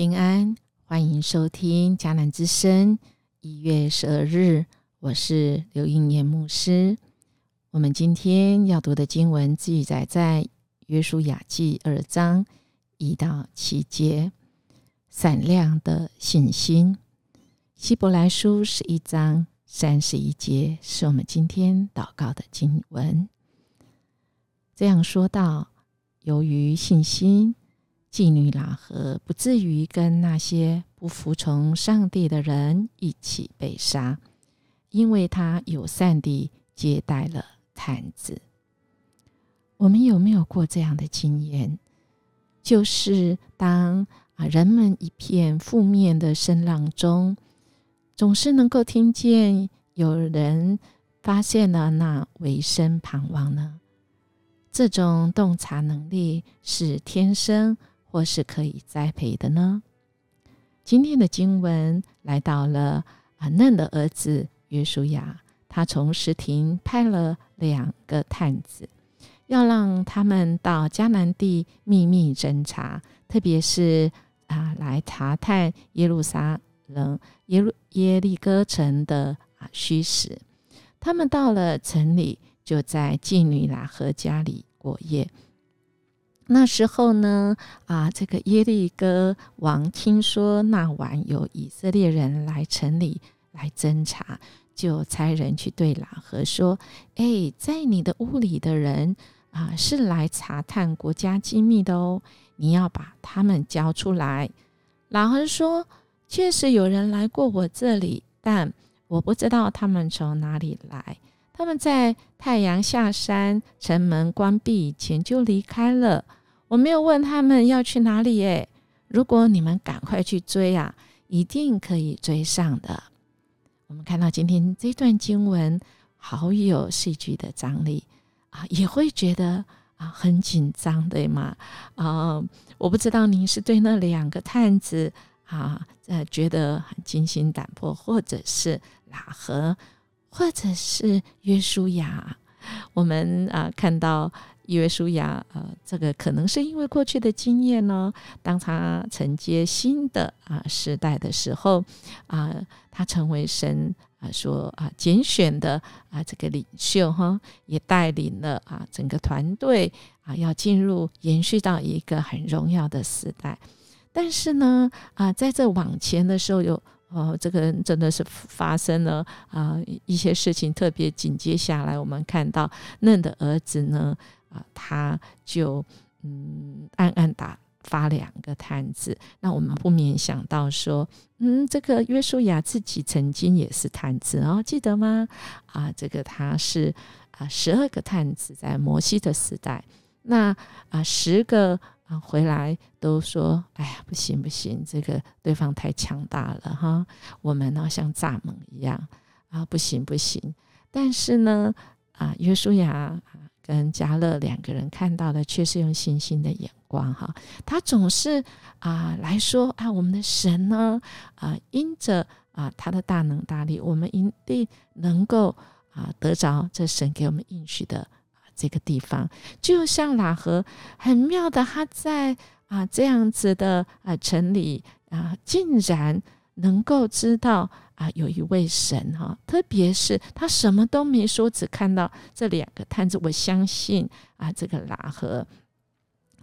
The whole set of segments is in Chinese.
平安，欢迎收听迦南之声。一月十二日，我是刘应念牧师。我们今天要读的经文记载在约书亚记二章一到七节。闪亮的信心。希伯来书十一章三十一节是我们今天祷告的经文。这样说道：由于信心。妓女喇合不至于跟那些不服从上帝的人一起被杀，因为他友善地接待了探子。我们有没有过这样的经验？就是当啊人们一片负面的声浪中，总是能够听见有人发现了那维生盼望呢？这种洞察能力是天生。或是可以栽培的呢？今天的经文来到了啊嫩的儿子约书亚，他从石亭派了两个探子，要让他们到迦南地秘密侦查，特别是啊来查探耶路撒冷耶路耶利哥城的啊虚实。他们到了城里，就在妓女拉合家里过夜。那时候呢，啊，这个耶利哥王听说那晚有以色列人来城里来侦查，就差人去对喇合说：“哎，在你的屋里的人啊，是来查探国家机密的哦，你要把他们交出来。”喇合说：“确实有人来过我这里，但我不知道他们从哪里来。他们在太阳下山、城门关闭以前就离开了。”我没有问他们要去哪里诶，如果你们赶快去追啊，一定可以追上的。我们看到今天这段经文，好有戏剧的张力啊，也会觉得啊很紧张，对吗？啊，我不知道您是对那两个探子啊，呃，觉得很惊心胆魄，或者是拉合，或者是约书亚。我们啊看到。约书亚，呃，这个可能是因为过去的经验呢。当他承接新的啊时代的时候，啊，他成为神啊说啊拣选的啊这个领袖哈，也带领了啊整个团队啊要进入延续到一个很荣耀的时代。但是呢，啊，在这往前的时候，有哦，这个人真的是发生了啊一些事情，特别紧接下来，我们看到嫩的儿子呢。啊，他就嗯暗暗打发两个探子，那我们不免想到说，嗯，这个约书亚自己曾经也是探子哦，记得吗？啊，这个他是啊十二个探子在摩西的时代，那啊十个啊回来都说，哎呀，不行不行，这个对方太强大了哈，我们呢像蚱蜢一样啊，不行不行，但是呢啊约书亚。跟加勒两个人看到的却是用信心的眼光哈，他总是啊来说啊，我们的神呢啊，因着啊他的大能大力，我们一定能够啊得着这神给我们应许的这个地方。就像喇合很妙的，他在啊这样子的啊城里啊，竟然能够知道。啊，有一位神哈，特别是他什么都没说，只看到这两个探子。我相信啊，这个拉和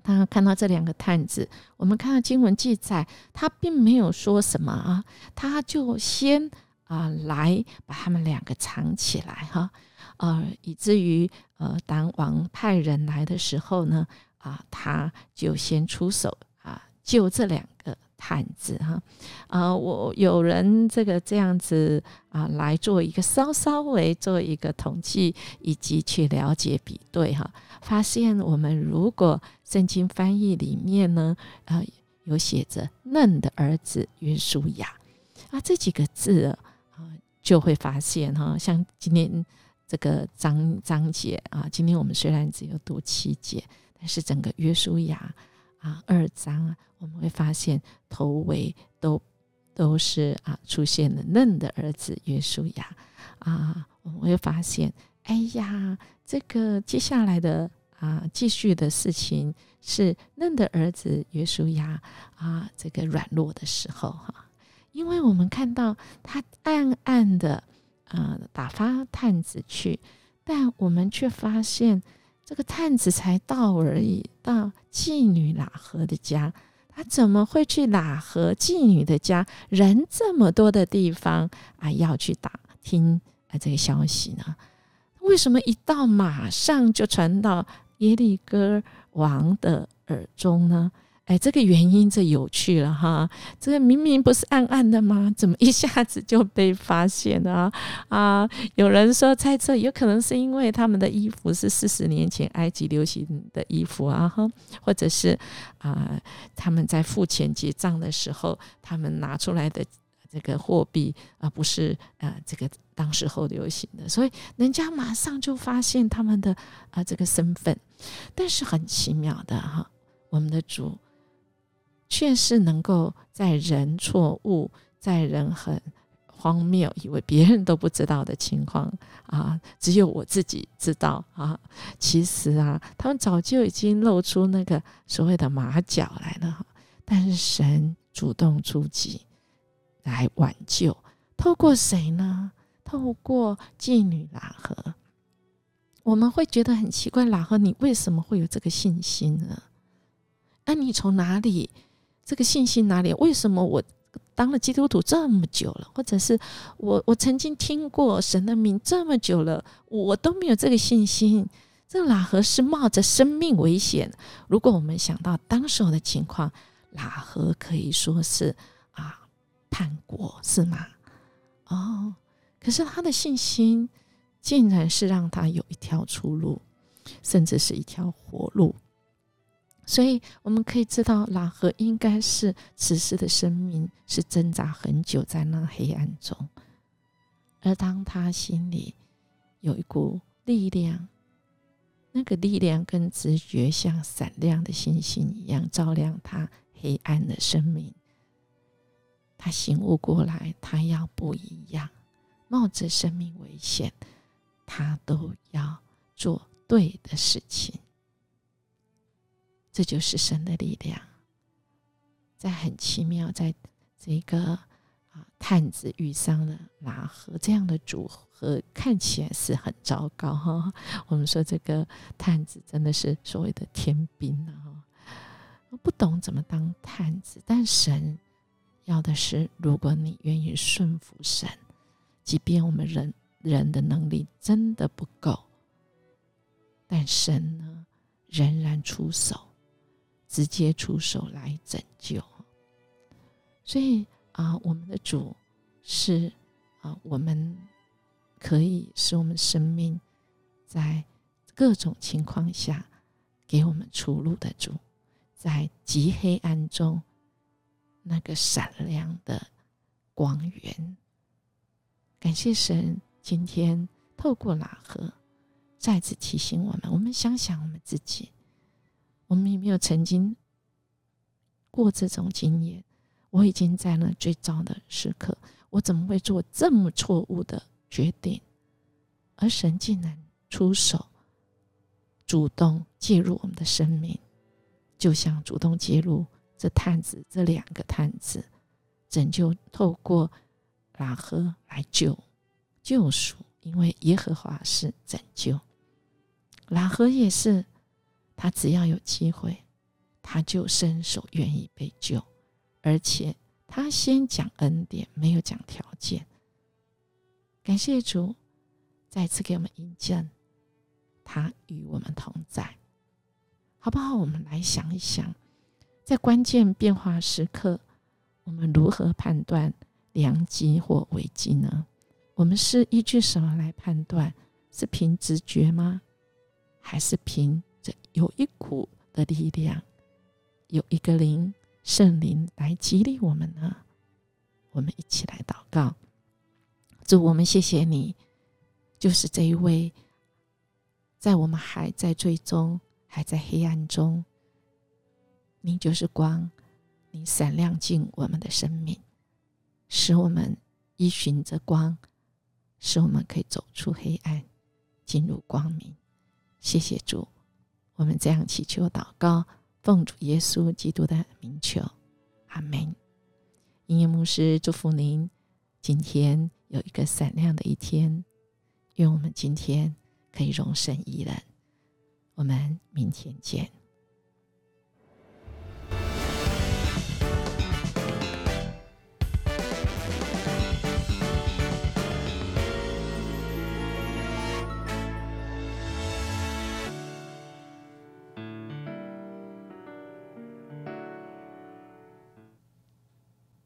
他看到这两个探子，我们看到经文记载，他并没有说什么啊，他就先啊来把他们两个藏起来哈，呃，以至于呃，当王派人来的时候呢，啊，他就先出手啊救这两个。探子哈，啊，我有人这个这样子啊，来做一个稍稍微做一个统计，以及去了解比对哈，发现我们如果圣经翻译里面呢，啊，有写着嫩的儿子约书亚啊这几个字啊，啊就会发现哈，像今天这个章章节啊，今天我们虽然只有读七节，但是整个约书亚。啊，二章啊，我们会发现头尾都都是啊，出现了嫩的儿子约书亚啊，我们会发现，哎呀，这个接下来的啊继续的事情是嫩的儿子约书亚啊这个软弱的时候哈，因为我们看到他暗暗的呃打发探子去，但我们却发现这个探子才到而已，到妓女喇合的家。他怎么会去喇合妓女的家？人这么多的地方啊，要去打听啊这个消息呢？为什么一到马上就传到耶利哥王的耳中呢？哎，这个原因这有趣了哈！这个明明不是暗暗的吗？怎么一下子就被发现了啊？有人说猜测，有可能是因为他们的衣服是四十年前埃及流行的衣服啊，哈，或者是啊，他们在付钱结账的时候，他们拿出来的这个货币啊，不是啊，这个当时候流行的，所以人家马上就发现他们的啊这个身份。但是很奇妙的哈，我们的主。却是能够在人错误、在人很荒谬、以为别人都不知道的情况啊，只有我自己知道啊。其实啊，他们早就已经露出那个所谓的马脚来了。但是神主动出击来挽救，透过谁呢？透过妓女拉合。我们会觉得很奇怪，拉合你为什么会有这个信心呢？那你从哪里？这个信心哪里？为什么我当了基督徒这么久了，或者是我我曾经听过神的名这么久了，我都没有这个信心？这哪何是冒着生命危险？如果我们想到当时候的情况，哪何可以说是啊叛国是吗？哦，可是他的信心竟然是让他有一条出路，甚至是一条活路。所以我们可以知道，拉合应该是此时的生命是挣扎很久在那黑暗中，而当他心里有一股力量，那个力量跟直觉像闪亮的星星一样照亮他黑暗的生命，他醒悟过来，他要不一样，冒着生命危险，他都要做对的事情。这就是神的力量，在很奇妙，在这个啊探子遇上了拉合这样的组合，看起来是很糟糕哈。我们说这个探子真的是所谓的天兵啊，哈，不懂怎么当探子，但神要的是，如果你愿意顺服神，即便我们人人的能力真的不够，但神呢仍然出手。直接出手来拯救，所以啊，我们的主是啊，我们可以使我们生命在各种情况下给我们出路的主，在极黑暗中那个闪亮的光源。感谢神，今天透过拉合再次提醒我们，我们想想我们自己。我们有没有曾经过这种经验？我已经在那最糟的时刻，我怎么会做这么错误的决定？而神竟然出手，主动介入我们的生命，就像主动介入这探子这两个探子，拯救透过拉合来救救赎，因为耶和华是拯救，拉合也是。他只要有机会，他就伸手愿意被救，而且他先讲恩典，没有讲条件。感谢主再次给我们印证，他与我们同在，好不好？我们来想一想，在关键变化时刻，我们如何判断良机或危机呢？我们是依据什么来判断？是凭直觉吗？还是凭？有一股的力量，有一个灵圣灵来激励我们呢。我们一起来祷告，主，我们谢谢你，就是这一位，在我们还在最终还在黑暗中，你就是光，你闪亮进我们的生命，使我们依循着光，使我们可以走出黑暗，进入光明。谢谢主。我们这样祈求祷告，奉主耶稣基督的名求，阿门。音乐牧师祝福您，今天有一个闪亮的一天。愿我们今天可以容身一人。我们明天见。